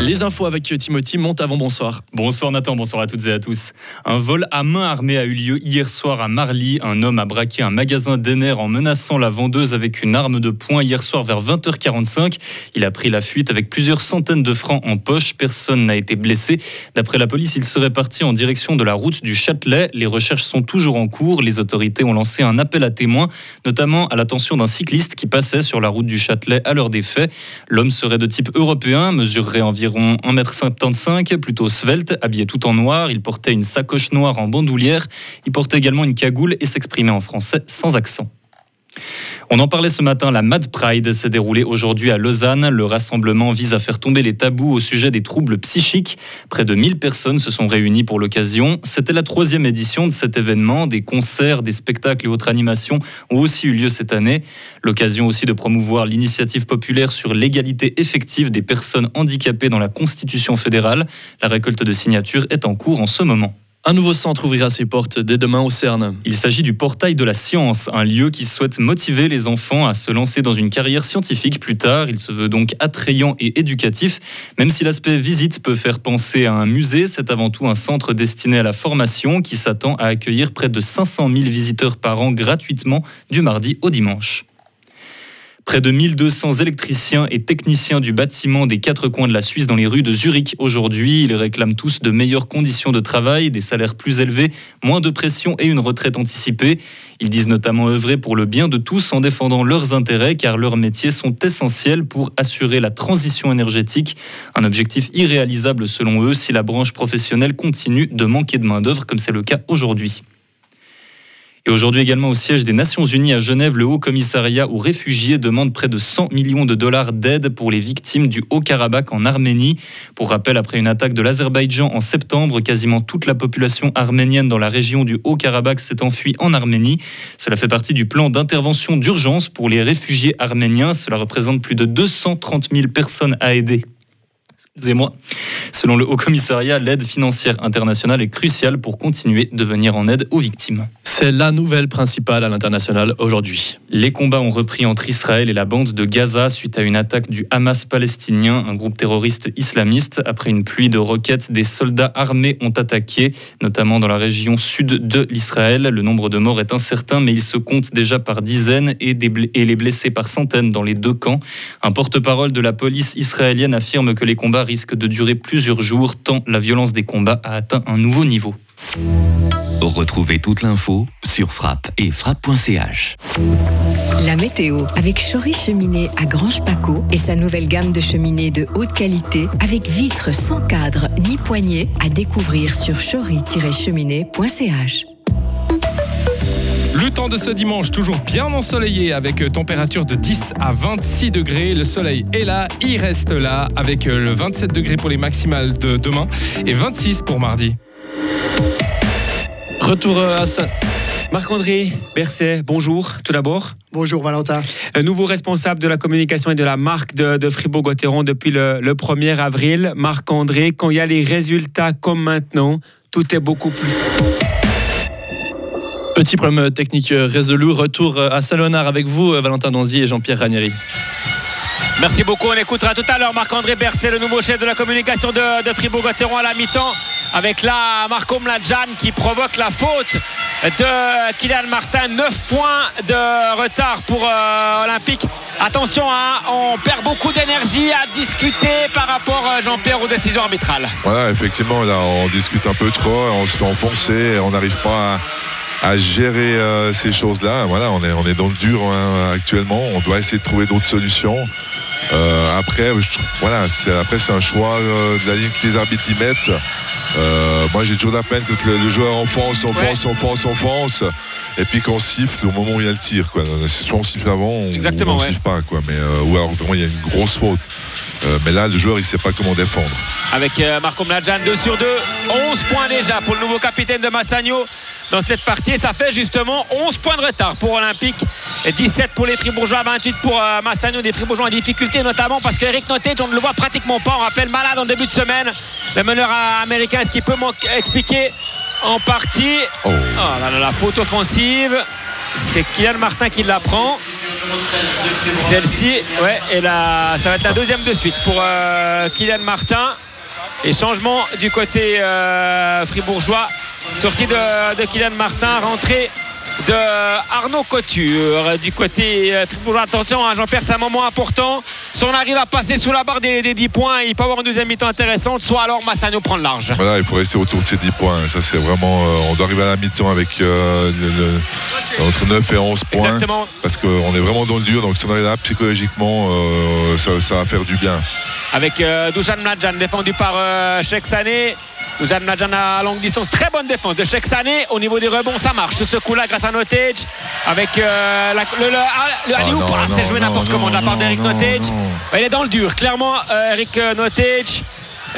Les infos avec Timothy Montavon, bonsoir. Bonsoir Nathan, bonsoir à toutes et à tous. Un vol à main armée a eu lieu hier soir à Marly. Un homme a braqué un magasin d'Ener en menaçant la vendeuse avec une arme de poing hier soir vers 20h45. Il a pris la fuite avec plusieurs centaines de francs en poche. Personne n'a été blessé. D'après la police, il serait parti en direction de la route du Châtelet. Les recherches sont toujours en cours. Les autorités ont lancé un appel à témoins, notamment à l'attention d'un cycliste qui passait sur la route du Châtelet à l'heure des faits. L'homme serait de type européen, mesurerait environ environ 1m75, plutôt svelte, habillé tout en noir. Il portait une sacoche noire en bandoulière. Il portait également une cagoule et s'exprimait en français sans accent. On en parlait ce matin, la Mad Pride s'est déroulée aujourd'hui à Lausanne. Le rassemblement vise à faire tomber les tabous au sujet des troubles psychiques. Près de 1000 personnes se sont réunies pour l'occasion. C'était la troisième édition de cet événement. Des concerts, des spectacles et autres animations ont aussi eu lieu cette année. L'occasion aussi de promouvoir l'initiative populaire sur l'égalité effective des personnes handicapées dans la Constitution fédérale. La récolte de signatures est en cours en ce moment. Un nouveau centre ouvrira ses portes dès demain au CERN. Il s'agit du Portail de la Science, un lieu qui souhaite motiver les enfants à se lancer dans une carrière scientifique plus tard. Il se veut donc attrayant et éducatif. Même si l'aspect visite peut faire penser à un musée, c'est avant tout un centre destiné à la formation qui s'attend à accueillir près de 500 000 visiteurs par an gratuitement du mardi au dimanche. Près de 1200 électriciens et techniciens du bâtiment des quatre coins de la Suisse dans les rues de Zurich aujourd'hui. Ils réclament tous de meilleures conditions de travail, des salaires plus élevés, moins de pression et une retraite anticipée. Ils disent notamment œuvrer pour le bien de tous en défendant leurs intérêts car leurs métiers sont essentiels pour assurer la transition énergétique. Un objectif irréalisable selon eux si la branche professionnelle continue de manquer de main-d'œuvre comme c'est le cas aujourd'hui. Et aujourd'hui également au siège des Nations Unies à Genève, le Haut Commissariat aux réfugiés demande près de 100 millions de dollars d'aide pour les victimes du Haut-Karabakh en Arménie. Pour rappel, après une attaque de l'Azerbaïdjan en septembre, quasiment toute la population arménienne dans la région du Haut-Karabakh s'est enfuie en Arménie. Cela fait partie du plan d'intervention d'urgence pour les réfugiés arméniens. Cela représente plus de 230 000 personnes à aider excusez-moi. Selon le Haut Commissariat, l'aide financière internationale est cruciale pour continuer de venir en aide aux victimes. C'est la nouvelle principale à l'international aujourd'hui. Les combats ont repris entre Israël et la bande de Gaza suite à une attaque du Hamas palestinien, un groupe terroriste islamiste. Après une pluie de roquettes, des soldats armés ont attaqué, notamment dans la région sud de l'Israël. Le nombre de morts est incertain, mais il se compte déjà par dizaines et, et les blessés par centaines dans les deux camps. Un porte-parole de la police israélienne affirme que les combats risquent de durer plusieurs jours, tant la violence des combats a atteint un nouveau niveau. Retrouvez toute l'info sur frappe et frappe.ch. La météo avec Chory Cheminée à Grange Paco et sa nouvelle gamme de cheminées de haute qualité avec vitres sans cadre ni poignée à découvrir sur chory-cheminée.ch. Le temps de ce dimanche, toujours bien ensoleillé avec température de 10 à 26 degrés. Le soleil est là, il reste là avec le 27 degrés pour les maximales de demain et 26 pour mardi. Retour à ça. Marc-André Berset, bonjour tout d'abord. Bonjour Valentin. Nouveau responsable de la communication et de la marque de, Fribourg-Gotteron depuis le, 1er avril. Marc-André, quand il y a les résultats comme maintenant, tout est beaucoup plus... Petit problème technique résolu. Retour à Salonard avec vous, Valentin Donzi et Jean-Pierre Ranieri. Merci beaucoup. On écoutera tout à l'heure Marc-André Berset, le nouveau chef de la communication de, de Fribourg-Gotteron à la mi-temps avec là Marco Mladjan qui provoque la faute de Kylian Martin. 9 points de retard pour euh, Olympique. Attention, hein, on perd beaucoup d'énergie à discuter par rapport, euh, Jean-Pierre, aux décisions arbitrales. Voilà, effectivement, là, on discute un peu trop, on se fait enfoncer, on n'arrive pas à, gérer euh, ces choses-là. Voilà, on est, on est dans le dur hein, actuellement, on doit essayer de trouver d'autres solutions. Euh, après, voilà, après c'est un choix euh, de la ligne que les arbitres y mettent. Euh, moi, j'ai toujours la peine que le, joueur enfonce, enfonce, enfonce, enfonce, et puis qu'on siffle au moment où il y a le tir. Quoi. Soit on siffle avant, ou on ne siffle pas. Quoi. Mais, ou alors vraiment il y a une grosse faute. mais là, le joueur, il ne sait pas comment défendre. Avec Marco Mladjan, 2 sur 2, 11 points déjà pour le nouveau capitaine de Massagno dans cette partie. ça fait justement 11 points de retard pour Olympique et 17 pour les Fribourgeois, 28 pour euh, Massagno. Des Fribourgeois en difficulté notamment parce qu'Eric Nottage, on ne le voit pratiquement pas. On rappelle malade en début de semaine. Le meneur américain, est-ce qu'il peut expliquer en partie? Oh. oh la faute offensive C'est Kylian Martin qui la prend. Celle-ci, ouais, et là, ça va être la deuxième de suite pour euh, Kylian Martin. Et changement du côté euh, fribourgeois. Sortie de, de Kylian Martin, rentrée de Arnaud Couture du côté euh, fribourgeois. Attention, hein, Jean-Pierre, c'est un moment important. Si on arrive à passer sous la barre des, des 10 points, il peut avoir une deuxième mi-temps intéressante, soit alors Massagno prend le large. Voilà, il faut rester autour de ces 10 points. Ça, c'est vraiment. euh, on doit arriver à la mi-temps avec euh, le- le- entre 9 et 11 points. Exactement. Parce qu'on est vraiment dans le dur. Donc, si on est là psychologiquement, euh, ça, ça va faire du bien. avec euh, Dujan Mladjan défendu par euh, Sheikh Sané. Dujan Mladjan à longue distance, très bonne défense de Sheikh Sané. Au niveau des rebonds, ça marche sur ce coup-là grâce à Notage. Avec euh, la- le, le, ah, le Ah alley-oop, ah, c'est joué n'importe comment de la part d'Eric Notage. Il est dans le dur, clairement, euh, Eric euh, Notage.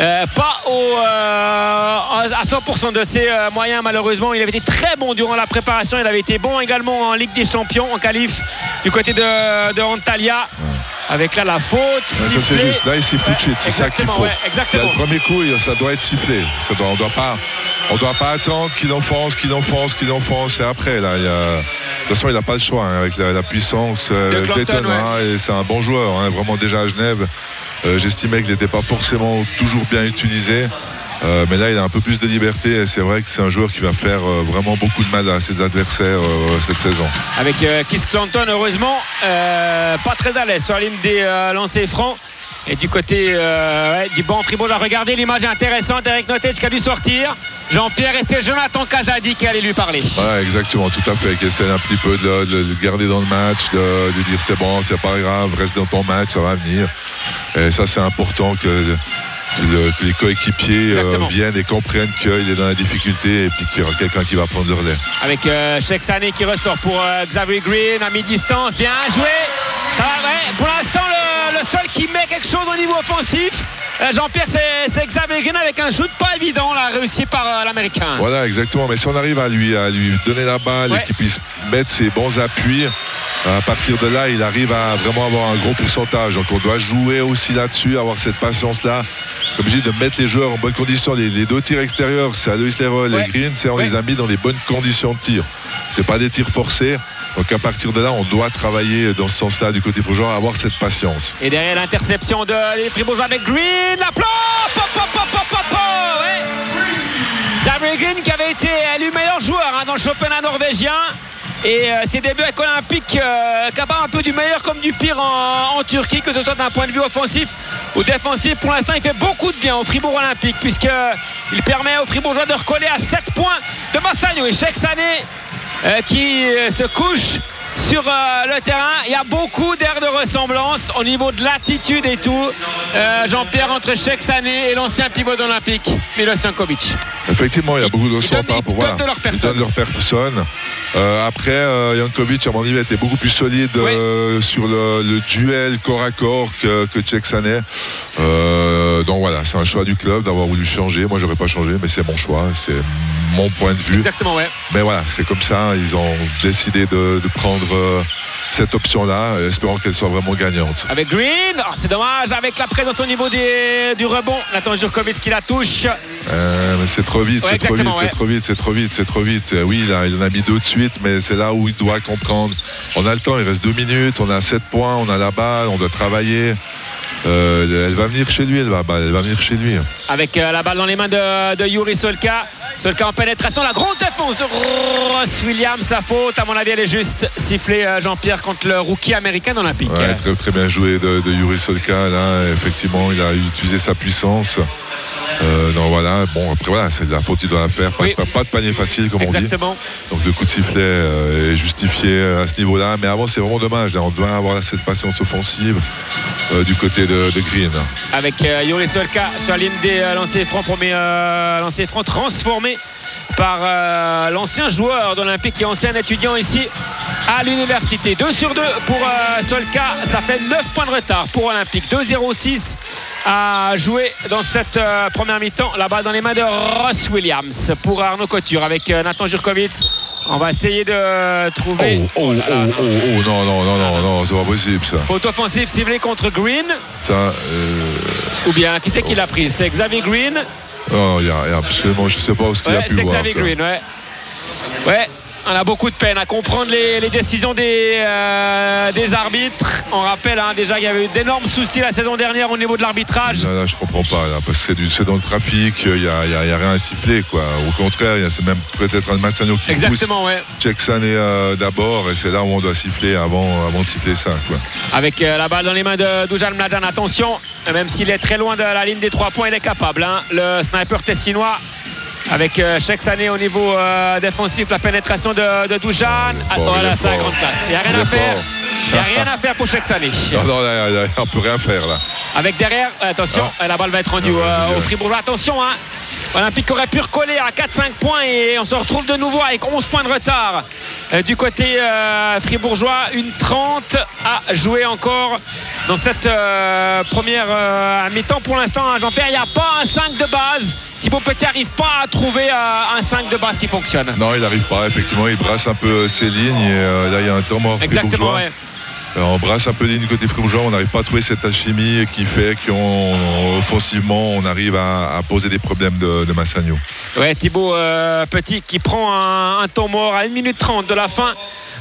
Euh, pas au, euh, à 100% de ses euh, moyens malheureusement il avait été très bon durant la préparation il avait été bon également en Ligue des Champions en qualif du côté de, de Antalya avec là la faute Ouais, ça, c'est juste. Là, il siffle tout de suite. C'est ça qu'il faut. ouais, exactement. Là, le premier coup, ça doit être sifflé. Ça doit, on ne doit pas, on doit pas attendre qu'il enfonce, qu'il enfonce, qu'il enfonce. Et après, là, il y a, de toute façon, il n'a pas le choix hein, avec la, la puissance. Clayton, hein, et c'est un bon joueur. hein, vraiment déjà à Genève. Euh, J'estimais qu'il n'était pas forcément toujours bien utilisé. Euh, mais là, il a un peu plus de liberté et c'est vrai que c'est un joueur qui va faire euh, vraiment beaucoup de mal à ses adversaires euh, cette saison. avec Kiss Clanton heureusement pas très à l'aise sur la ligne des lancers francs et du côté ouais, du banc Fribourg regardez l'image intéressante Eric Notage qui a dû sortir Jean-Pierre et c'est Jonathan Casadi qui allait lui parler Ouais, exactement, tout à fait. Qui essaie un petit peu de, le- de le garder dans le match, de, de dire c'est bon, c'est pas grave, reste dans ton match, ça va venir. Et ça, c'est important que, que le- que les coéquipiers euh, viennent et comprennent qu'il est dans la difficulté et puis qu'il y aura quelqu'un qui va prendre le relais. avec euh, Sheikh Sané qui ressort pour euh, Xavier Green à mi-distance bien joué Ça va, ouais. pour l'instant le, le seul qui met quelque chose au niveau offensif Jean-Pierre c'est Xavier Green avec un shoot pas évident là, réussi par euh, l'américain Voilà, exactement. Mais si on arrive à lui, à lui donner la balle Ouais. et qu'il puisse mettre ses bons appuis, à partir de là, il arrive à vraiment avoir un gros pourcentage. Donc on doit jouer aussi là-dessus, avoir cette patience-là. Dis, de mettre les joueurs en bonne condition. Les, les deux tirs extérieurs, c'est à Loïs Leroy, Ouais. les Greens, c'est on Ouais. les a mis dans les bonnes conditions de tir. C'est pas des tirs forcés. Donc à partir de là, on doit travailler dans ce sens-là du côté fribourgeois, avoir cette patience. Et derrière l'interception de les Fribourgeois avec Green, la plop, pop, Green qui avait été élu meilleur joueur hein, dans le championnat norvégien. Et euh, ses débuts avec Olympique, euh, capable un peu du meilleur comme du pire en, Turquie, que ce soit d'un point de vue offensif ou défensif. Pour l'instant, il fait beaucoup de bien au Fribourg Olympique, puisqu'il permet aux Fribourgeois de recoller à 7 points de Massagno et Sané euh, qui euh, se couche sur euh, le terrain. Il y a beaucoup d'air de ressemblance au niveau de l'attitude et tout. Euh, Jean-Pierre entre Cheikh Sané et l'ancien pivot d'Olympique, Milos Jankovic. Effectivement, il y a beaucoup de Ils donnent- par ils rapport de leur Ils personne. donnent de leur personne. Euh, après, euh, Jankovic, à mon avis, était beaucoup plus solide euh, sur le, le duel corps à corps que, que Tchèque Sané. Euh, donc voilà, c'est un choix du club d'avoir voulu changer. Moi, j'aurais pas changé, mais c'est mon choix, c'est mon point de vue. Exactement, ouais. Mais voilà, c'est comme ça. Ils ont décidé de, de prendre euh, cette option-là, espérant qu'elle soit vraiment gagnante. Avec Green, Oh, c'est dommage, avec la présence au niveau des- du rebond. Nathan Jurkovic qui la touche. Euh, c'est trop vite, Ouais, c'est trop vite, ouais. c'est trop vite, c'est trop vite, c'est trop vite. Euh, Oui, il, en a mis deux de suite, mais c'est là où il doit comprendre. On a le temps, il reste deux minutes, on a sept points, on a la balle, on doit travailler. Euh, elle va venir chez lui, elle va, bah, elle va venir chez lui. Avec euh, la balle dans les mains de, de Yuri Solka. Solka en pénétration, la grande défense de Ross Williams. La faute, à mon avis, elle est juste sifflée euh, Jean-Pierre contre le rookie américain d'Olympique. Ouais, très, très bien joué de, de Yuri Solka. Là, effectivement, il a utilisé sa puissance. Euh, non, voilà. Bon, après, voilà, c'est de la faute, il doit faire. Pas, Oui. pas- pas de panier facile, comme on dit. Exactement. Donc le coup de sifflet euh, est justifié à ce niveau-là. Mais avant, c'est vraiment dommage. là. On doit avoir cette patience offensive euh, du côté de, de Green. Avec euh, Yuri Solka sur la ligne des euh, lancers francs, premier euh, lancer franc transformé par euh, l'ancien joueur d'Olympique et ancien étudiant ici à l'université. 2 sur 2 pour euh, Solka, ça fait 9 points de retard pour Olympique. 2-0-6 à jouer dans cette euh, première mi-temps. La balle dans les mains de Ross Williams pour Arnaud Couture avec euh, Nathan Jurkovic. On va essayer de trouver. Oh, oh, oh, oh, oh, non, non, non, non, non, c'est pas possible ça. Faute offensive ciblée contre Green. Ça, euh, Ou bien, qui c'est qui l'a prise C'est Xavier Green non, il y a, il y a absolument, je sais pas où ce qu'il Ouais, a pu c'est voir. Xavier quoi. Green, ouais. Ouais, on a beaucoup de peine à comprendre les, les décisions des, euh, des arbitres. On rappelle hein, déjà qu'il y avait eu d'énormes soucis la saison dernière au niveau de l'arbitrage. Là, là, je comprends pas, là, parce que c'est, dans le trafic, il n'y a, rien à siffler. Quoi. Au contraire, il y a- c'est même peut-être un Massagno qui pousse Exactement, ouais. Jackson est euh, d'abord, et c'est là où on doit siffler avant, avant de siffler ça. Quoi. Avec euh, la balle dans les mains de Dujan Mladan. Attention, même s'il est très loin de la ligne des trois points, il est capable. hein. Le sniper tessinois. Avec euh, chaque année au niveau euh, défensif, la pénétration de, de Dujan. Ah, voilà, est c'est la grande classe. Il n'y a rien à faire. Il n'y a rien à faire pour chaque année. Non, non, on peut rien faire là. Avec derrière, attention, la balle va être rendue Ah, euh, au Fribourgeois. Attention, hein. Olympique aurait pu recoller à 4-5 points et on se retrouve de nouveau avec 11 points de retard. Euh, du côté euh, fribourgeois, une 30 à jouer encore dans cette euh, première euh, mi-temps. Pour l'instant, hein, Jean-Pierre, il n'y a pas un 5 de base. Thibaut Petit n'arrive pas à trouver euh, un 5 de base qui fonctionne. Non, il n'arrive pas, effectivement, il brasse un peu ses lignes, et euh, là, il y a un temps mort Exactement, ouais. Euh, On brasse un peu lignes côté fribourgeois, on n'arrive pas à trouver cette alchimie qui fait qu'offensivement, on arrive à, poser des problèmes de, de Massagno. Ouais, Thibaut euh, Petit qui prend un, temps mort à 1 minute 30 de la fin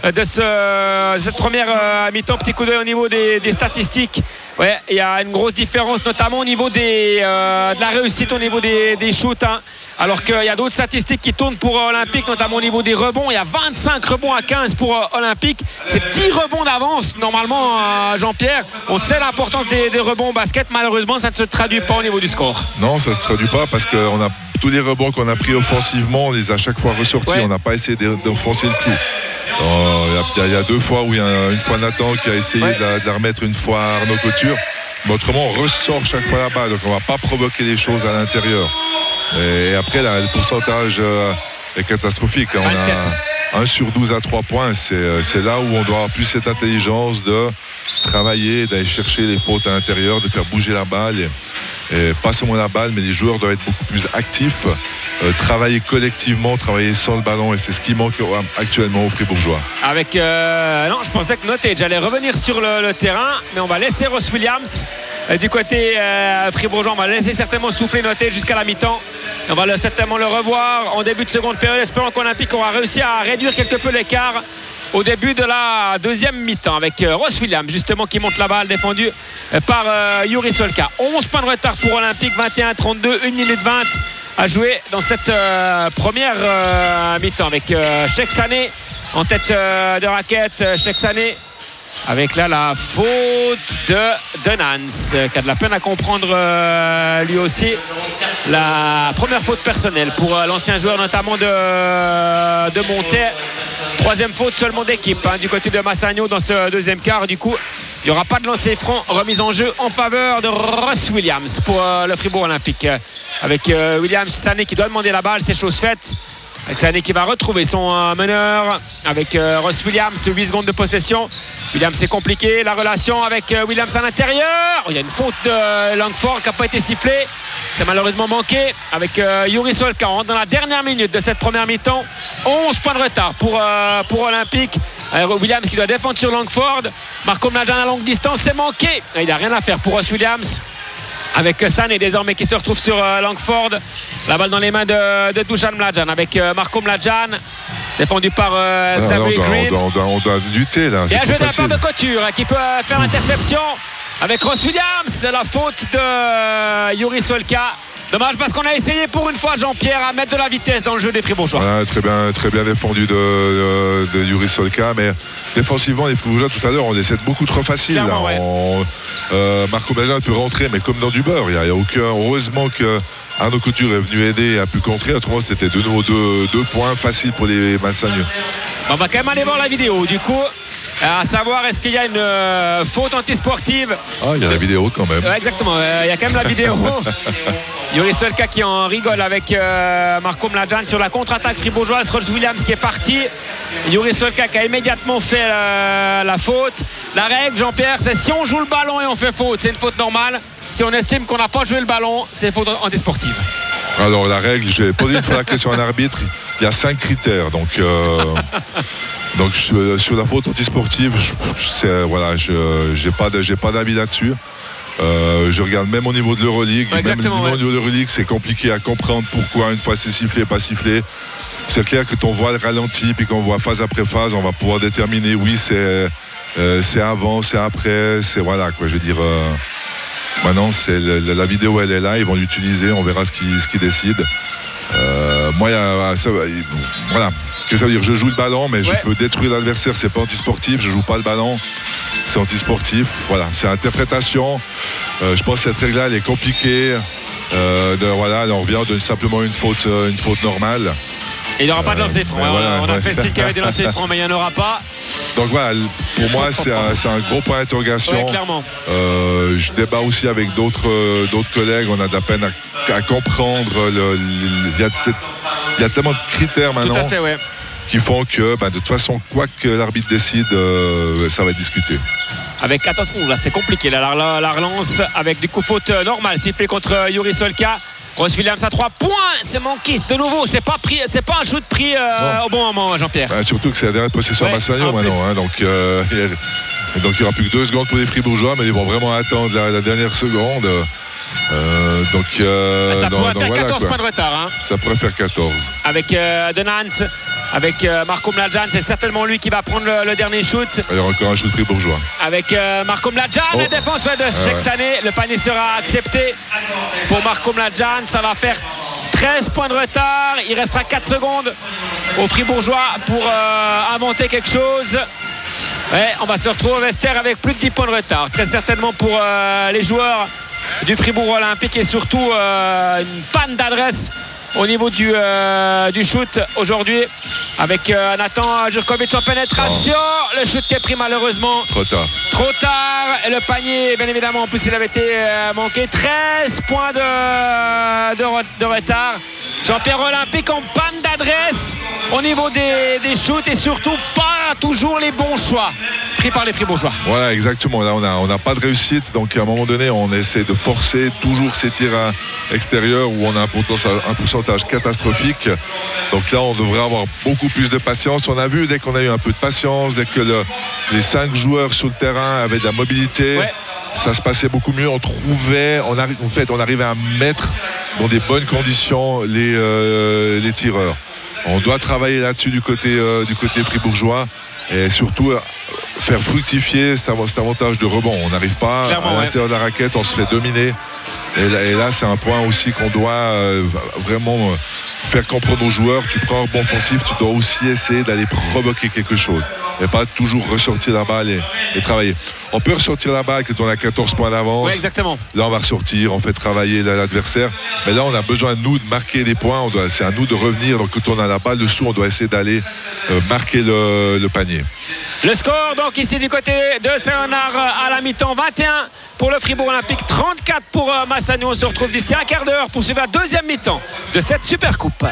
de ce- cette première euh, mi-temps. Petit coup d'œil au niveau des, statistiques. Ouais, il y a une grosse différence, notamment au niveau de la réussite, au niveau des, des shoots. hein. Alors qu'il y a d'autres statistiques qui tournent pour euh, Olympique, notamment au niveau des rebonds. Il y a 25 rebonds à 15 pour euh, Olympique. C'est 10 rebonds d'avance, normalement, euh, Jean-Pierre. On sait l'importance des, des rebonds au basket. Malheureusement, ça ne se traduit pas au niveau du score. Non, ça ne se traduit pas parce que on a, tous les rebonds qu'on a pris offensivement, on les a à chachaque fois ressortis. Ouais. On n'a pas essayé d'e- d'enfoncer le clou. Euh, Il y a- y, y deux fois où il y a une fois Nathan qui a essayé Ouais. de, la, de la remettre, une fois Arnaud Couture. Mais autrement, on ressort chaque fois la balle, donc on ne va pas provoquer les choses à l'intérieur. Et après, là, le pourcentage euh, est catastrophique. On 27. a 1 sur 12 à 3 points. C'est euh, c'est là où on doit avoir plus cette intelligence de travailler, d'aller chercher les fautes à l'intérieur, de faire bouger la balle. Et, et pas seulement la balle, mais les joueurs doivent être beaucoup plus actifs, euh, travailler collectivement, travailler sans le ballon. Et c'est ce qui manque actuellement aux Fribourgeois. Avec. euh, non, je pensais que Notage allait revenir sur le, le terrain, mais on va laisser Ross Williams. du côté euh, fribourgeois, on va laisser certainement souffler Notage jusqu'à la mi-temps. On va certainement le revoir en début de seconde période, espérant qu'Olympique aura réussi à réduire quelque peu l'écart au début de la deuxième mi-temps avec euh, Ross Williams justement qui monte la balle défendue euh, par euh, Yuri Solka. 11 points de retard pour Olympique, 21-32, 1 minute 20 à jouer dans cette première mi-temps avec Cheikh Sané en tête de raquette. Cheikh Sané avec là la faute de Denans qui a de la peine à comprendre lui aussi la première faute personnelle pour euh, l'ancien joueur notamment de, de. Troisième faute seulement d'équipe hein, du côté de Massagno dans ce deuxième quart. Du coup, il n'y aura pas de lancer franc remise en jeu en faveur de Ross Williams pour euh, le Fribourg Olympique. Avec euh, Williams Sané qui doit demander la balle, c'est chose faite. Sané qui va retrouver son euh, meneur avec euh, Ross Williams, 8 secondes de possession. Williams c'est compliqué, la relation avec euh, Williams à l'intérieur. Il y a une faute Langford qui n'a pas été sifflée. C'est malheureusement manqué avec Yuri Solka. On rentre dans la dernière minute de cette première mi-temps. 11 points de retard pour, pour Olympique. Williams qui doit défendre sur Langford. Marco Mlajan à longue distance, c'est manqué. Il n'a rien à faire pour Ross Williams avec Sané désormais qui se retrouve sur euh, Langford. La balle dans les mains de, de Dusan Mlajan avec euh, Marco Mlajan, défendu par euh, là, Xavier on, Green. doit, on doit- on doit lutter là. Bien C'est joué trop de la part de Couture hein, qui peut euh, faire l'interception avec Ross Williams. C'est la faute de Yuri Solka. Dommage parce qu'on a essayé pour une fois Jean-Pierre à mettre de la vitesse dans le jeu des Fribourgeois. Très bien, très bien défendu de, de, de Yuri Solka, mais défensivement, les Fribourgeois tout à l'heure, on essaie de beaucoup trop facile. ouais. On- euh, Marco peut rentrer, mais comme dans du beurre. Il n'y a aucun. Heureusement que Arnaud Couture est venu aider et a pu contrer. Autrement, c'était de nouveau deux, deux points faciles pour les Massagneux. On va quand même aller voir la vidéo. Du coup, à savoir est-ce qu'il y a une euh, faute antisportive Ah, il y a la vidéo quand même. Ouais, exactement, Euh, il y a quand même la vidéo. Yuri Solka qui en rigole avec euh, Marco Mlajan sur la contre-attaque fribourgeoise. Rolls Williams qui est parti. Yuri Solka qui a immédiatement fait la faute. La règle, Jean-Pierre, c'est si on joue le ballon et on fait faute, c'est une faute normale. Si on estime qu'on n'a pas joué le ballon, c'est une faute antisportive. Alors, la règle, j'ai posé une fois la question à un arbitre. Il y a cinq critères. Donc, euh, donc je- sur la faute antisportive, je, sais, voilà, je n'ai pas j'ai pas d'avis là-dessus. Euh, je regarde même au niveau de l'Euroleague. Ouais, même au niveau de l'Euroleague, c'est compliqué à comprendre pourquoi une fois c'est sifflé, pas sifflé. C'est clair que on voit le ralenti, puis qu'on voit phase après phase, on va pouvoir déterminer, oui, c'est euh, c'est avant, c'est après, c'est voilà, quoi. Je veux dire, euh, maintenant, c'est la vidéo, elle est là, ils vont l'utiliser, on verra ce qu'ils ce décident. Euh, moi, il y a- ça, il- voilà. Qu'est-ce que ça veut dire? Je joue le ballon, mais je peux détruire l'adversaire. C'est pas antisportif. Je joue pas le ballon. C'est antisportif. Voilà. C'est interprétation. Euh, je pense que cette règle-là, elle est compliquée. Euh, de- voilà, on revient de simplement une faute, euh, une faute normale. Et il n'y aura pas de lancer franc. ouais, on, voilà, on a ouais. fait signe qu'il y avait des lancers francs, mais il n'y en aura pas. Donc voilà, pour moi, c'est un, gros point d'interrogation. Ouais, clairement. Euh, je débat aussi avec d'autres euh, d'autres collègues. On a de la peine à, à comprendre. il, y a y tellement de critères Tout maintenant à fait, ouais. qui font que, ben, de toute façon, quoi que l'arbitre décide, euh, ça va être discuté. Avec attention, ouh, là c'est compliqué là, la, la relance avec du coup faute normale sifflé contre Yuri Solka. Ross Williams à 3 points, c'est manqué de nouveau, c'est pas pris, c'est pas un shoot pris euh, au bon moment Jean-Pierre. Ben, surtout que c'est la dernière possession Ouais, à Massagno maintenant. hein. donc, euh, a- donc il n'y aura plus que deux secondes pour les Fribourgeois, mais ils vont vraiment attendre la, la dernière seconde. Euh, donc, euh, ça pourrait faire voilà, 14 quoi. points de retard. hein. Ça pourrait faire 14. Avec euh, Denans, avec euh, Marco Mladjan, c'est certainement lui qui va prendre le, le dernier shoot. Il y aura encore un shoot fribourgeois. Avec euh, Marco Mladjan, Oh. la défense de ouais. Cheksané. Le panier sera accepté pour Marco Mladjan. Ça va faire 13 points de retard. Il restera 4 secondes aux Fribourgeois pour euh, inventer quelque chose. Ouais, on va se retrouver au vestiaire avec plus de 10 points de retard. Très certainement pour les joueurs du Fribourg Olympique et surtout une panne d'adresse au niveau du, euh, du shoot aujourd'hui avec euh, Nathan Djurkovic en pénétration. Le shoot qui est pris malheureusement Trop tard. trop tard. Et le panier, bien évidemment, en plus il avait été euh, manqué. 13 points de, de retard. Jean-Pierre Olympique en panne d'adresse au niveau des, des shoots et surtout pas toujours les bons choix pris par les Fribourgeois. Voilà, exactement. Là, on n'a on a pas de réussite. Donc, à un moment donné, on essaie de forcer toujours ces tirs à extérieurs où on a un pourcentage, un pourcentage catastrophique. Donc là, on devrait avoir beaucoup plus de patience. On a vu, dès qu'on a eu un peu de patience, dès que le- les cinq joueurs sur le terrain avaient de la mobilité, Ouais. ça se passait beaucoup mieux. On trouvait, on en fait, on arrivait à mettre dans des bonnes conditions les, euh, les tireurs. On doit travailler là-dessus du côté, euh, du côté fribourgeois et surtout euh, faire fructifier cet av- cet avantage de rebond. On n'arrive pas Clairement, à ouais. l'intérieur de la raquette, on se fait dominer. Et là, c'est un point aussi qu'on doit euh, vraiment euh, faire comprendre aux joueurs. Tu prends un rebond offensif, tu dois aussi essayer d'aller provoquer quelque chose. Et pas toujours ressortir la balle et, et travailler. On peut ressortir la balle quand on a 14 points d'avance. Ouais, exactement. Là, on va ressortir, on fait travailler la- l'adversaire. Mais là, on a besoin, nous, de marquer des points. On doit- C'est à nous de revenir. Donc, quand on a la balle dessous, on doit essayer d'aller euh, marquer le, le panier. Le score, donc, ici du côté de Saint-Léonard à la mi-temps, 21 pour le Fribourg Olympique, 34 pour euh, Massagno. On se retrouve d'ici un quart d'heure pour suivre la deuxième mi-temps de cette Super Coupe.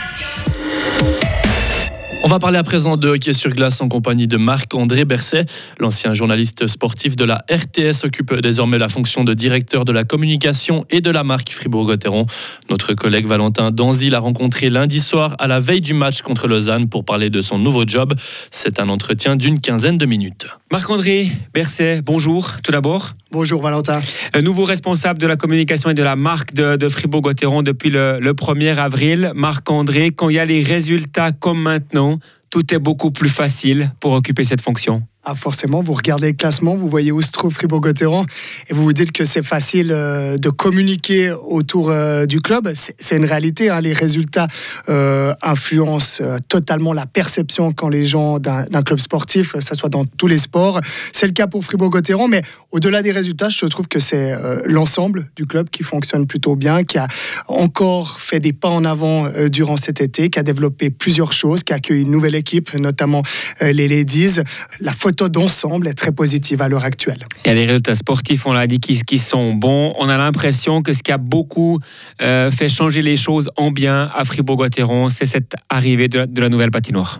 On va parler à présent de hockey sur glace en compagnie de Marc-André Berset. L'ancien journaliste sportif de la RTS occupe désormais la fonction de directeur de la communication et de la marque Fribourg-Gotteron. Notre collègue Valentin Danzy l'a rencontré lundi soir à la veille du match contre Lausanne pour parler de son nouveau job. C'est un entretien d'une quinzaine de minutes. Marc-André Berset, bonjour tout d'abord. Bonjour Valentin. Un nouveau responsable de la communication et de la marque de, de Fribourg-Gotteron depuis le, le 1er avril. Marc-André, quand il y a les résultats comme maintenant, tout est beaucoup plus facile pour occuper cette fonction. Ah, forcément, vous regardez le classement, vous voyez où se trouve Fribourg-Gotteron et vous vous dites que c'est facile euh, de communiquer autour euh, du club. C'est une réalité. hein. Les résultats euh, influencent totalement la perception quand les gens d'un club sportif, que ce soit dans tous les sports. C'est le cas pour Fribourg-Gotteron, mais au-delà des résultats, je trouve que c'est l'ensemble du club qui fonctionne plutôt bien, qui a encore fait des pas en avant durant cet été, qui a développé plusieurs choses, qui a accueilli une nouvelle équipe, notamment les Ladies. La d'ensemble est très positive à l'heure actuelle. Il y a les résultats sportifs, on l'a dit, qui, sont bons. On a l'impression que ce qui a beaucoup euh, fait changer les choses en bien à Fribourg-Gotteron, c'est cette arrivée de la nouvelle patinoire.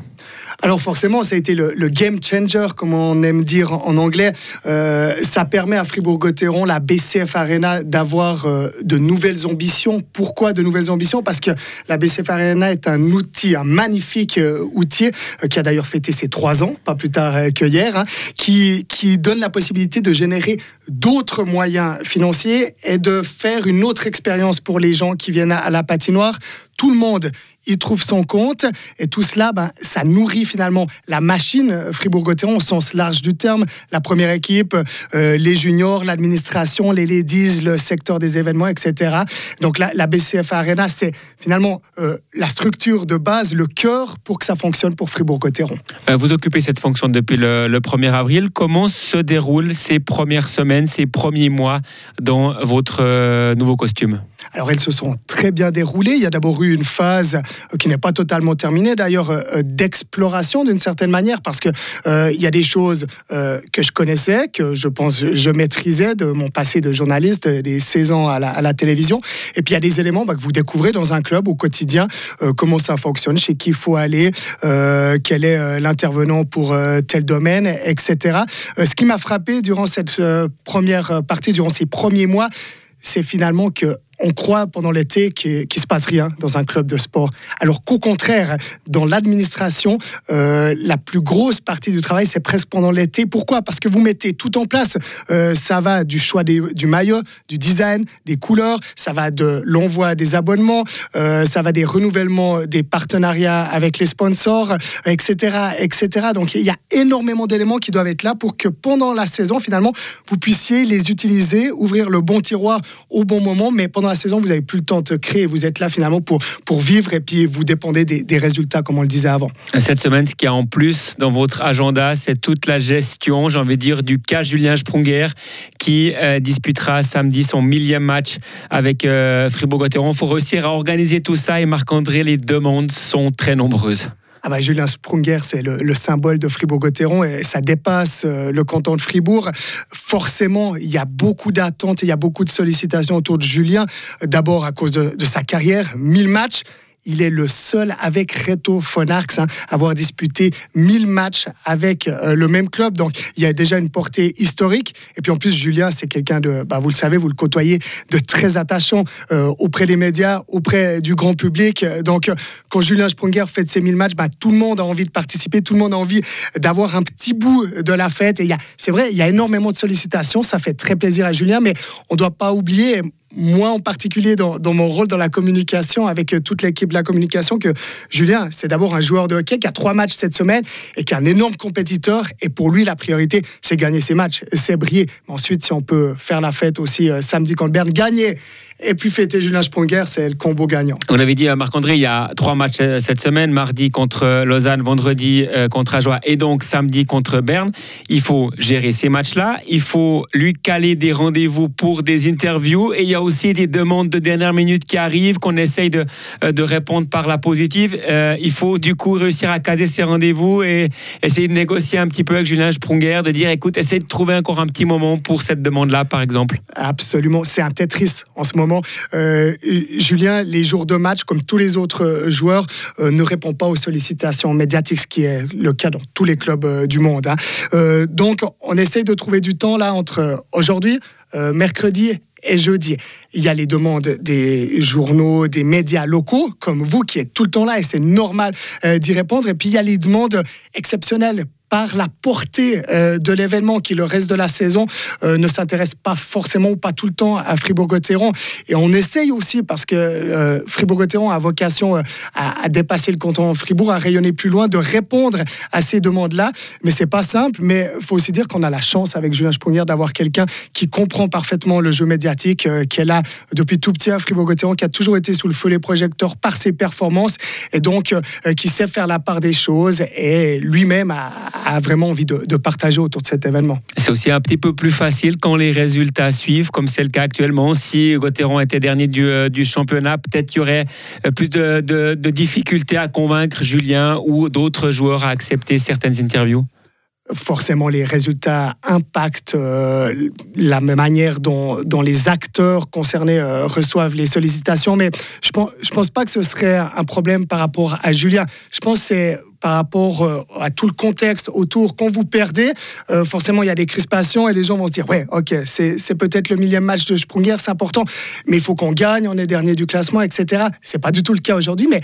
Alors forcément, ça a été le, game changer, comme on aime dire en, anglais. Euh, ça permet à Fribourg-Gotteron, la BCF Arena, d'avoir euh, de nouvelles ambitions. Pourquoi de nouvelles ambitions? Parce que la BCF Arena est un outil, un magnifique euh, outil, qui a d'ailleurs fêté ses trois ans, pas plus tard que hier, hein, qui, qui donne la possibilité de générer d'autres moyens financiers et de faire une autre expérience pour les gens qui viennent à la patinoire tout le monde il trouve son compte. Et tout cela, ben, ça nourrit finalement la machine euh, Fribourg-Gotteron au sens large du terme. La première équipe, euh, les juniors, l'administration, les ladies, le secteur des événements, etc. Donc la, BCF Arena, c'est finalement euh, la structure de base, le cœur pour que ça fonctionne pour Fribourg-Gotteron. vous occupez cette fonction depuis le, le 1er avril. Comment se déroulent ces premières semaines, ces premiers mois dans votre nouveau costume? Alors elles se sont très bien déroulées. Il y a d'abord eu une phase qui n'est pas totalement terminée, d'ailleurs euh, euh, d'exploration d'une certaine manière, parce que il y a des choses que je connaissais, que je pense je maîtrisais de mon passé de journaliste, des 16 ans à la, télévision. Et puis il y a des éléments bah, que vous découvrez dans un club au quotidien, comment ça fonctionne, chez qui il faut aller, quel est l'intervenant pour tel domaine, etc. ce qui m'a frappé durant cette première partie, durant ces premiers mois, c'est finalement que on croit pendant l'été qu'il ne se passe rien dans un club de sport. Alors qu'au contraire, dans l'administration, euh, la plus grosse partie du travail, c'est presque pendant l'été. Pourquoi? Parce que vous mettez tout en place. Euh, ça va du choix du maillot, du design, des couleurs, ça va de l'envoi des abonnements, euh, ça va des renouvellements des partenariats avec les sponsors, etc., etc. Donc il y a énormément d'éléments qui doivent être là pour que pendant la saison, finalement, vous puissiez les utiliser, ouvrir le bon tiroir au bon moment, mais pendant la saison, vous n'avez plus le temps de créer. Vous êtes là finalement pour, pour vivre et puis vous dépendez des, résultats, comme on le disait avant. Cette semaine, ce qu'il y a en plus dans votre agenda, c'est toute la gestion, j'ai envie de dire, du cas Julien Sprunger qui euh, disputera samedi son millième match avec euh, Fribourg-Gotteron. Il faut réussir à organiser tout ça et Marc-André, les demandes sont très nombreuses. Ah bah, Julien Sprunger, c'est le, symbole de Fribourg-Gotteron et ça dépasse euh, le canton de Fribourg. Forcément, il y a beaucoup d'attentes il y a beaucoup de sollicitations autour de Julien. D'abord à cause de, de sa carrière, 1000 matchs il est le seul avec Reto Fonarx hein, à avoir disputé 1000 matchs avec euh, le même club. Donc il y a déjà une portée historique. Et puis en plus, Julien, c'est quelqu'un de, bah, vous le savez, vous le côtoyez, de très attachant euh, auprès des médias, auprès du grand public. Donc quand Julien Sprunger fait ses 1000 matchs, bah, tout le monde a envie de participer, tout le monde a envie d'avoir un petit bout de la fête. Et c'est vrai, il y a énormément de sollicitations. Ça fait très plaisir à Julien, mais on ne doit pas oublier, moi en particulier dans, mon rôle dans la communication avec euh, toute l'équipe de la communication que Julien, c'est d'abord un joueur de hockey qui a trois matchs cette semaine et qui est un énorme compétiteur. Et pour lui, la priorité, c'est gagner ses matchs, c'est briller. ensuite, si on peut faire la fête aussi euh, samedi contre Berne, gagner et puis fêter Julien Sprunger, c'est le combo gagnant. On avait dit à Marc-André, il y a trois matchs euh, cette semaine, mardi contre Lausanne, vendredi euh, contre Ajoie et donc samedi contre Berne. Il faut gérer ces matchs-là, il faut lui caler des rendez-vous pour des interviews et il y a aussi des demandes de dernière minute qui arrivent, qu'on essaye de, euh, de répondre par la positive. il faut du coup réussir à caser ces rendez-vous et essayer de négocier un petit peu avec Julien Sprunger, de dire écoute, essaye de trouver encore un petit moment pour cette demande-là, par exemple. Absolument, c'est un Tetris en ce moment euh, Julien, les jours de match, comme tous les autres euh, joueurs, euh, ne répond pas aux sollicitations médiatiques, ce qui est le cas dans tous les clubs du monde. Hein. donc, on essaye de trouver du temps là entre aujourd'hui, mercredi et jeudi. Il y a les demandes des journaux, des médias locaux, comme vous, qui êtes tout le temps là, et c'est normal d'y répondre. Et puis, il y a les demandes exceptionnelles par la portée euh, de l'événement qui le reste de la saison euh, ne s'intéresse pas forcément ou pas tout le temps à Fribourg-Gotteron. Et on essaye aussi parce que euh, Fribourg-Gotteron a vocation à, dépasser le canton Fribourg à rayonner plus loin de répondre à ces demandes là mais c'est pas simple mais faut aussi dire qu'on a la chance avec Julien Sprunger d'avoir quelqu'un qui comprend parfaitement le jeu médiatique qui est là depuis tout petit à Fribourg-Gotteron qui a toujours été sous le feu des projecteurs par ses performances et donc qui sait faire la part des choses et lui-même a a vraiment envie de, partager autour de cet événement. C'est aussi un petit peu plus facile quand les résultats suivent, comme c'est le cas actuellement. Si Gauthieron était dernier du, euh, championnat, peut-être qu'il y aurait euh, plus de, difficultés à convaincre Julien ou d'autres joueurs à accepter certaines interviews forcément les résultats impactent euh, la manière dont, les acteurs concernés reçoivent les sollicitations, mais je pense, je pense pas que ce serait un problème par rapport à Julien. Je pense que c'est par rapport euh, à tout le contexte autour. Quand vous perdez, euh, forcément, il y a des crispations et les gens vont se dire Ouais, ok, c'est peut-être le millième match de Sprunger, c'est important, mais il faut qu'on gagne, on est dernier du classement, etc. C'est pas du tout le cas aujourd'hui, mais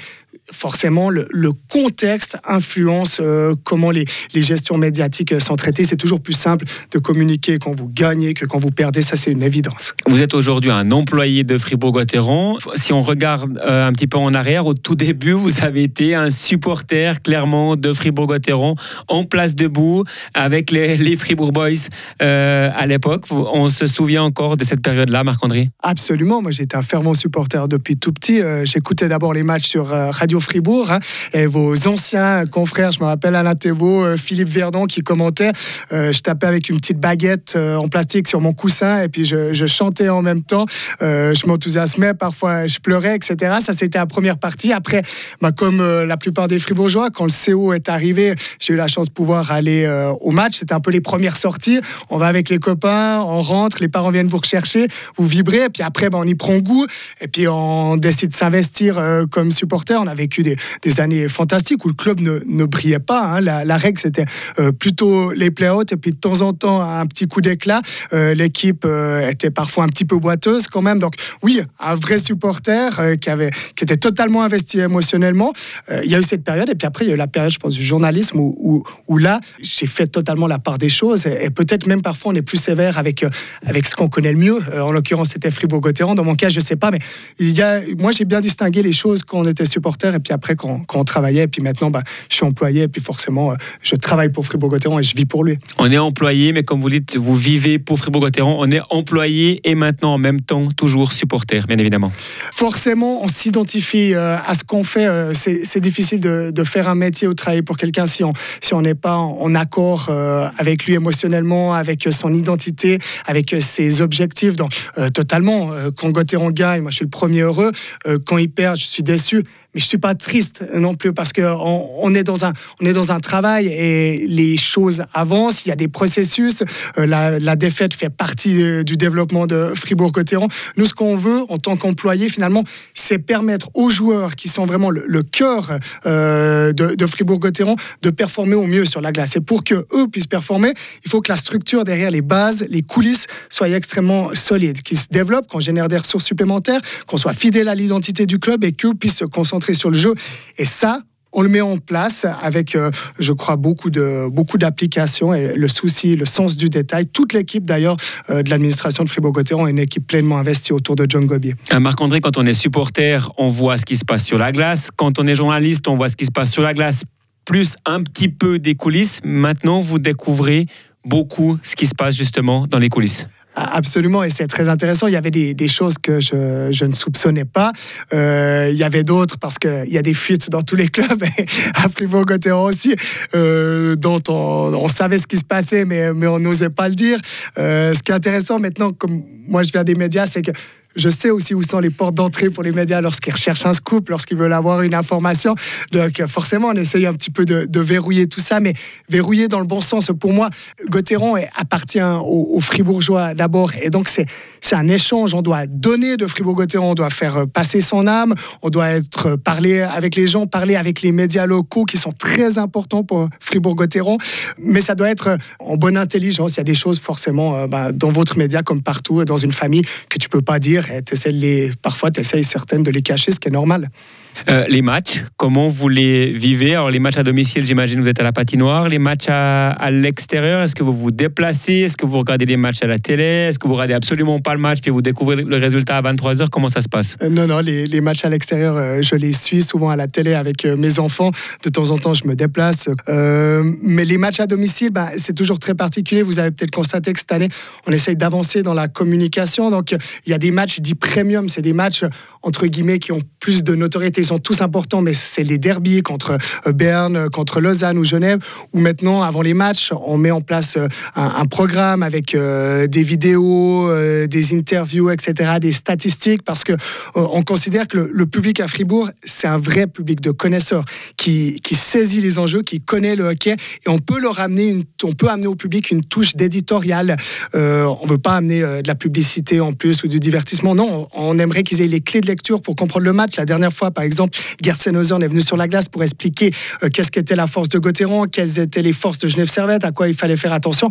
forcément, le, le contexte influence euh, comment les, les gestions médiatiques euh, sont traitées. C'est toujours plus simple de communiquer quand vous gagnez que quand vous perdez. Ça, c'est une évidence. Vous êtes aujourd'hui un employé de Fribourg-Gotteron. Si on regarde euh, un petit peu en arrière, au tout début, vous avez été un supporter clairement de Fribourg-Gotteron, en place debout avec les, les Fribourg Boys euh, à l'époque. On se souvient encore de cette période-là, Marc-André? Absolument. Moi, j'étais un fervent supporter depuis tout petit. J'écoutais d'abord les matchs sur euh, Radio Fribourg. hein, et vos anciens confrères, je me rappelle Alain Thévaux, euh, Philippe Verdon qui commentaient. Euh, je tapais avec une petite baguette euh, en plastique sur mon coussin et puis je, chantais en même temps. Je m'enthousiasmais, parfois je pleurais, etc. Ça, c'était la première partie. Après, bah, comme la plupart des Fribourgeois, quand le CO est arrivé, j'ai eu la chance de pouvoir aller au match. C'était un peu les premières sorties. On va avec les copains, on rentre, les parents viennent vous rechercher, vous vibrez, et puis après, bah, on y prend goût, et puis on décide de s'investir comme supporter. On a vécu des, années fantastiques où le club ne, ne brillait pas. hein. La, règle, c'était euh, plutôt les play-outs, et puis de temps en temps, un petit coup d'éclat. Euh, L'équipe euh, était parfois un petit peu boiteuse quand même. Donc oui, un vrai supporter qui, avait, qui était totalement investi émotionnellement. Il y a eu cette période, et puis après, il y a eu la période, je pense, du journalisme où, là, j'ai fait totalement la part des choses. Et, peut-être même parfois, on est plus sévère avec, avec ce qu'on connaît le mieux. En l'occurrence, c'était Fribourg-Gotteron. Dans mon cas, je sais pas, mais il y a, moi, j'ai bien distingué les choses quand on était supporter et puis après, quand, quand on travaillait. Et puis maintenant, bah, je suis employé, et puis forcément, euh, je travaille pour Fribourg-Gotteron et je vis pour lui. On est employé, mais comme vous dites, vous vivez pour Fribourg-Gotteron. On est employé et maintenant en même temps toujours supporter, bien évidemment. forcément, on s'identifie euh, à ce qu'on fait. Euh, c'est difficile de, de faire un métier ou travailler pour quelqu'un si on si on n'est pas en, accord avec lui émotionnellement, avec son identité, avec ses objectifs. Donc, totalement, quand Gauthieron gagne, moi je suis le premier heureux. Quand il perd, je suis déçu. Mais je suis pas triste non plus parce que on, est dans un on est dans un travail et les choses avancent. Il y a des processus. Euh, la, défaite fait partie euh, du développement de Fribourg-Gotteron. Nous, ce qu'on veut en tant qu'employé, finalement, c'est permettre aux joueurs qui sont vraiment le, cœur euh, de, Fribourg-Gotteron de performer au mieux sur la glace. Et pour que eux puissent performer, il faut que la structure derrière les bases, les coulisses, soit extrêmement solide, qu'ils se développent, qu'on génère des ressources supplémentaires, qu'on soit fidèle à l'identité du club et qu'eux puissent se concentrer sur le jeu. Et ça, on le met en place avec, euh, je crois, beaucoup de beaucoup d'applications et le souci, le sens du détail. Toute l'équipe d'ailleurs euh, de l'administration de Fribourg-Gotteron est une équipe pleinement investie autour de John Gobier. Euh, Marc-André, quand on est supporter, on voit ce qui se passe sur la glace. Quand on est journaliste, on voit ce qui se passe sur la glace, plus un petit peu des coulisses. Maintenant, vous découvrez beaucoup ce qui se passe justement dans les coulisses. Absolument, et c'est très intéressant. Il y avait des, des choses que je, je, ne soupçonnais pas. Euh, il y avait d'autres parce qu'il y a des fuites dans tous les clubs, à Fribourg-Gotteron aussi, euh, dont on, on, savait ce qui se passait, mais, mais on n'osait pas le dire. Euh, ce qui est intéressant maintenant, comme moi je viens des médias, c'est que je sais aussi où sont les portes d'entrée pour les médias lorsqu'ils recherchent un scoop, lorsqu'ils veulent avoir une information. Donc forcément, on essaye un petit peu de, verrouiller tout ça, mais verrouiller dans le bon sens. Pour moi, Gotteron appartient aux, Fribourgeois d'abord, et donc c'est un échange. On doit donner de Fribourg-Gotteron, on doit faire passer son âme, on doit être parler avec les gens, parler avec les médias locaux qui sont très importants pour Fribourg-Gotteron, mais ça doit être en bonne intelligence. Il y a des choses forcément euh, bah, dans votre média comme partout, dans une famille, que tu peux pas dire les, parfois tu essayes certaines de les cacher, ce qui est normal. Euh, les matchs, comment vous les vivez? Alors les matchs à domicile, j'imagine vous êtes à la patinoire. Les matchs à, l'extérieur, est-ce que vous vous déplacez? Est-ce que vous regardez les matchs à la télé? Est-ce que vous regardez absolument pas le match puis vous découvrez le résultat à 23h Comment ça se passe? Euh, Non, non, les, matchs à l'extérieur, euh, je les suis souvent à la télé avec mes enfants. De temps en temps, je me déplace. Mais les matchs à domicile, bah, c'est toujours très particulier. Vous avez peut-être constaté que cette année, on essaye d'avancer dans la communication. Donc, il y a des matchs dits premium. C'est des matchs, entre guillemets, qui ont plus de notoriété. Ils sont tous importants, mais c'est les derbies contre euh, Berne, contre Lausanne ou Genève, où maintenant, avant les matchs, on met en place euh, un, programme avec euh, des vidéos, euh, des interviews, etc., des statistiques, parce que euh, on considère que le, public à Fribourg, c'est un vrai public de connaisseurs qui, qui, saisit les enjeux, qui connaît le hockey, et on peut leur amener, une, on peut amener au public une touche d'éditorial. Euh, on veut pas amener euh, de la publicité en plus ou du divertissement. Non, on, on aimerait qu'ils aient les clés de lecture pour comprendre le match. La dernière fois, par exemple, exemple, Gertsen Ozern est venu sur la glace pour expliquer euh, qu'est-ce qu'était la force de Gauthieron, quelles étaient les forces de Genève Servette, à quoi il fallait faire attention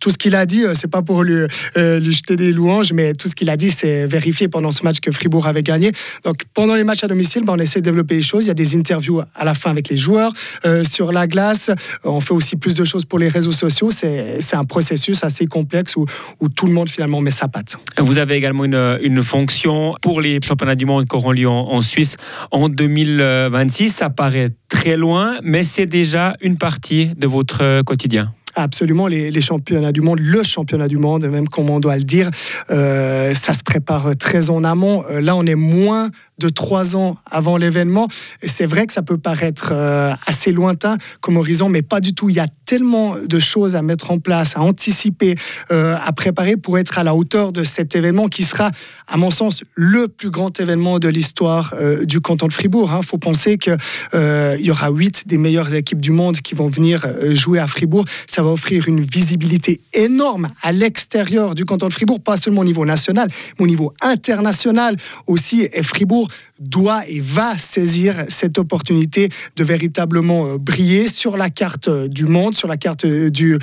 tout ce qu'il a dit, euh, c'est pas pour lui, euh, lui, jeter des louanges, mais tout ce qu'il a dit, c'est vérifié pendant ce match que Fribourg avait gagné. Donc pendant les matchs à domicile, ben, on essaie de développer les choses. Il y a des interviews à la fin avec les joueurs euh, sur la glace. On fait aussi plus de choses pour les réseaux sociaux. C'est un processus assez complexe où, où, tout le monde finalement met sa patte. Vous avez également une, une fonction pour les championnats du monde qui auront lieu en Suisse en 2026. Ça paraît très loin, mais c'est déjà une partie de votre quotidien. Absolument, les, championnats du monde, le championnat du monde, même comme on doit le dire, euh, ça se prépare très en amont. Euh, là, on est moins de trois ans avant l'événement. C'est vrai que ça peut paraître euh, assez lointain comme horizon, mais pas du tout. Il y a tellement de choses à mettre en place, à anticiper, à préparer pour être à la hauteur de cet événement qui sera, à mon sens, le plus grand événement de l'histoire du canton de Fribourg. Il hein. faut penser qu'il y aura huit des meilleures équipes du monde qui vont venir jouer à Fribourg. Ça va offrir une visibilité énorme à l'extérieur du canton de Fribourg, pas seulement au niveau national, mais au niveau international aussi. Et Fribourg doit et va saisir cette opportunité de véritablement euh, briller sur la carte euh, du monde, sur la carte euh, du,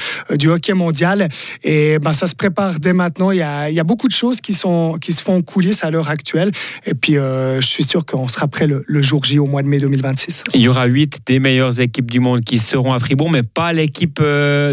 hockey mondial. Et ben, ça se prépare dès maintenant. Il y a, beaucoup de choses qui, sont, qui se font en coulisses à l'heure actuelle. Et puis, je suis sûr qu'on sera prêt le, jour J au mois de mai 2026. Il y aura huit des meilleures équipes du monde qui seront à Fribourg, mais pas l'équipe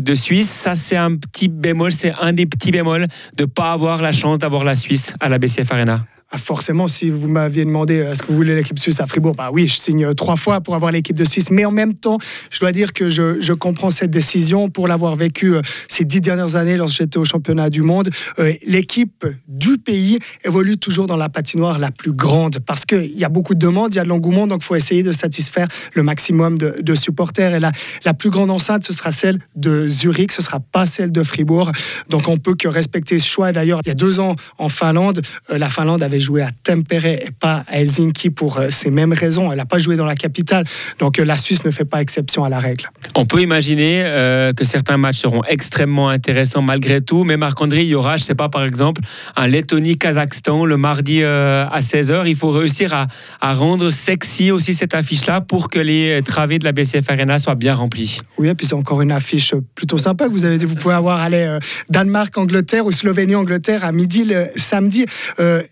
de Suisse. Ça, c'est un petit bémol, c'est un des petits bémols de ne pas avoir la chance d'avoir la Suisse à la BCF Arena. Ah, forcément, si vous m'aviez demandé est-ce que vous voulez l'équipe suisse à Fribourg, bah oui, je signe trois fois pour avoir l'équipe de Suisse. Mais en même temps, je dois dire que je, comprends cette décision pour l'avoir vécu euh, ces dix dernières années lorsque j'étais au championnat du monde. Euh, l'équipe du pays évolue toujours dans la patinoire la plus grande parce qu'il y a beaucoup de demandes, il y a de l'engouement, donc il faut essayer de satisfaire le maximum de, supporters. Et la, la, plus grande enceinte, ce sera celle de Zurich, ce sera pas celle de Fribourg. Donc on peut que respecter ce choix. D'ailleurs, il y a deux ans en Finlande, euh, la Finlande avait joué à Tempere et pas à Helsinki pour euh, ces mêmes raisons. Elle n'a pas joué dans la capitale. Donc euh, la Suisse ne fait pas exception à la règle. On peut imaginer euh, que certains matchs seront extrêmement intéressants malgré tout. Mais Marc-André, il y aura, je ne sais pas, par exemple, un Lettonie-Kazakhstan le mardi euh, à 16h. Il faut réussir à, à rendre sexy aussi cette affiche-là pour que les travées de la BCF Arena soient bien remplies. Oui, et puis c'est encore une affiche plutôt sympa que vous avez dit. Vous pouvez avoir allez, euh, Danemark-Angleterre ou Slovénie-Angleterre à midi le samedi.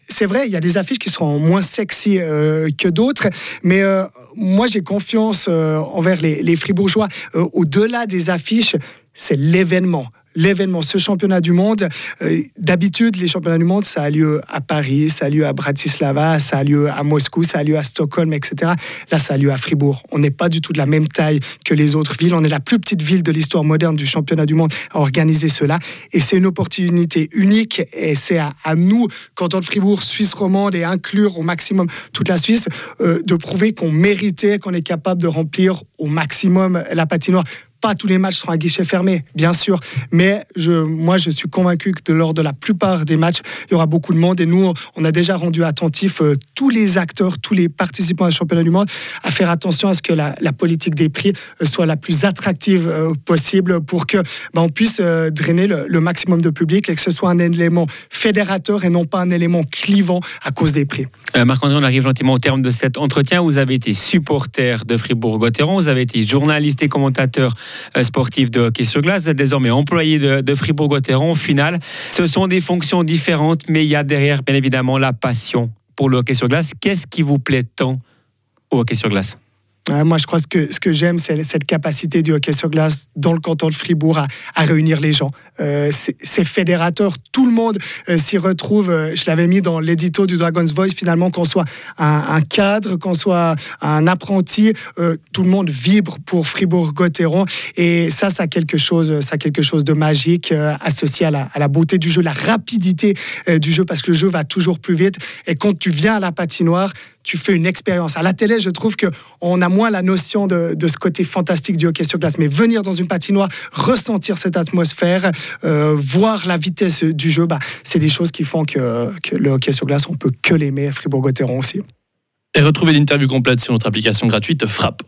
C'est vrai, il y a des affiches qui seront moins sexy euh, que d'autres, mais euh, moi j'ai confiance euh, envers les, les Fribourgeois. Au-delà des affiches, c'est l'événement l'événement, ce championnat du monde. Euh, D'habitude, les championnats du monde, ça a lieu à Paris, ça a lieu à Bratislava, ça a lieu à Moscou, ça a lieu à Stockholm, etc. Là, ça a lieu à Fribourg. On n'est pas du tout de la même taille que les autres villes. On est la plus petite ville de l'histoire moderne du championnat du monde à organiser cela. Et c'est une opportunité unique. Et c'est à, à, nous, canton de Fribourg, Suisse romande, et inclure au maximum toute la Suisse, euh, de prouver qu'on méritait, qu'on est capable de remplir au maximum la patinoire pas tous les matchs seront à guichet fermé, bien sûr. Mais je, moi, je suis convaincu que lors de la plupart des matchs, il y aura beaucoup de monde. Et nous, on a déjà rendu attentif euh, tous les acteurs, tous les participants à championnat du monde à faire attention à ce que la, politique des prix euh, soit la plus attractive euh, possible pour que ben, on puisse drainer le, maximum de public et que ce soit un élément fédérateur et non pas un élément clivant à cause des prix. Marc-André, on arrive gentiment au terme de cet entretien. Vous avez été supporter de Fribourg-Gotteron, vous avez été journaliste et commentateur sportif de hockey sur glace, vous êtes désormais employé de, de Fribourg-Gotteron. Au final, ce sont des fonctions différentes, mais il y a derrière, bien évidemment, la passion pour le hockey sur glace. Qu'est-ce qui vous plaît tant au hockey sur glace? Ouais, moi, je crois que ce que j'aime, c'est cette capacité du hockey sur glace dans le canton de Fribourg à, réunir les gens. Euh, c'est fédérateur, tout le monde euh, s'y retrouve. Euh, je l'avais mis dans l'édito du Dragon's Voice, finalement, qu'on soit un, cadre, qu'on soit un apprenti, euh, tout le monde vibre pour Fribourg-Gotteron. Et ça, ça a quelque chose, ça a quelque chose de magique euh, associé à la, beauté du jeu, la rapidité euh, du jeu, parce que le jeu va toujours plus vite. Et quand tu viens à la patinoire, tu fais une expérience. À la télé, je trouve qu'on a moins la notion de, de, ce côté fantastique du hockey sur glace. Mais venir dans une patinoire, ressentir cette atmosphère, euh, voir la vitesse du jeu, bah, c'est des choses qui font que, que, le hockey sur glace, on peut que l'aimer. Fribourg-Gotteron aussi. Et retrouvez l'interview complète sur notre application gratuite Frappe.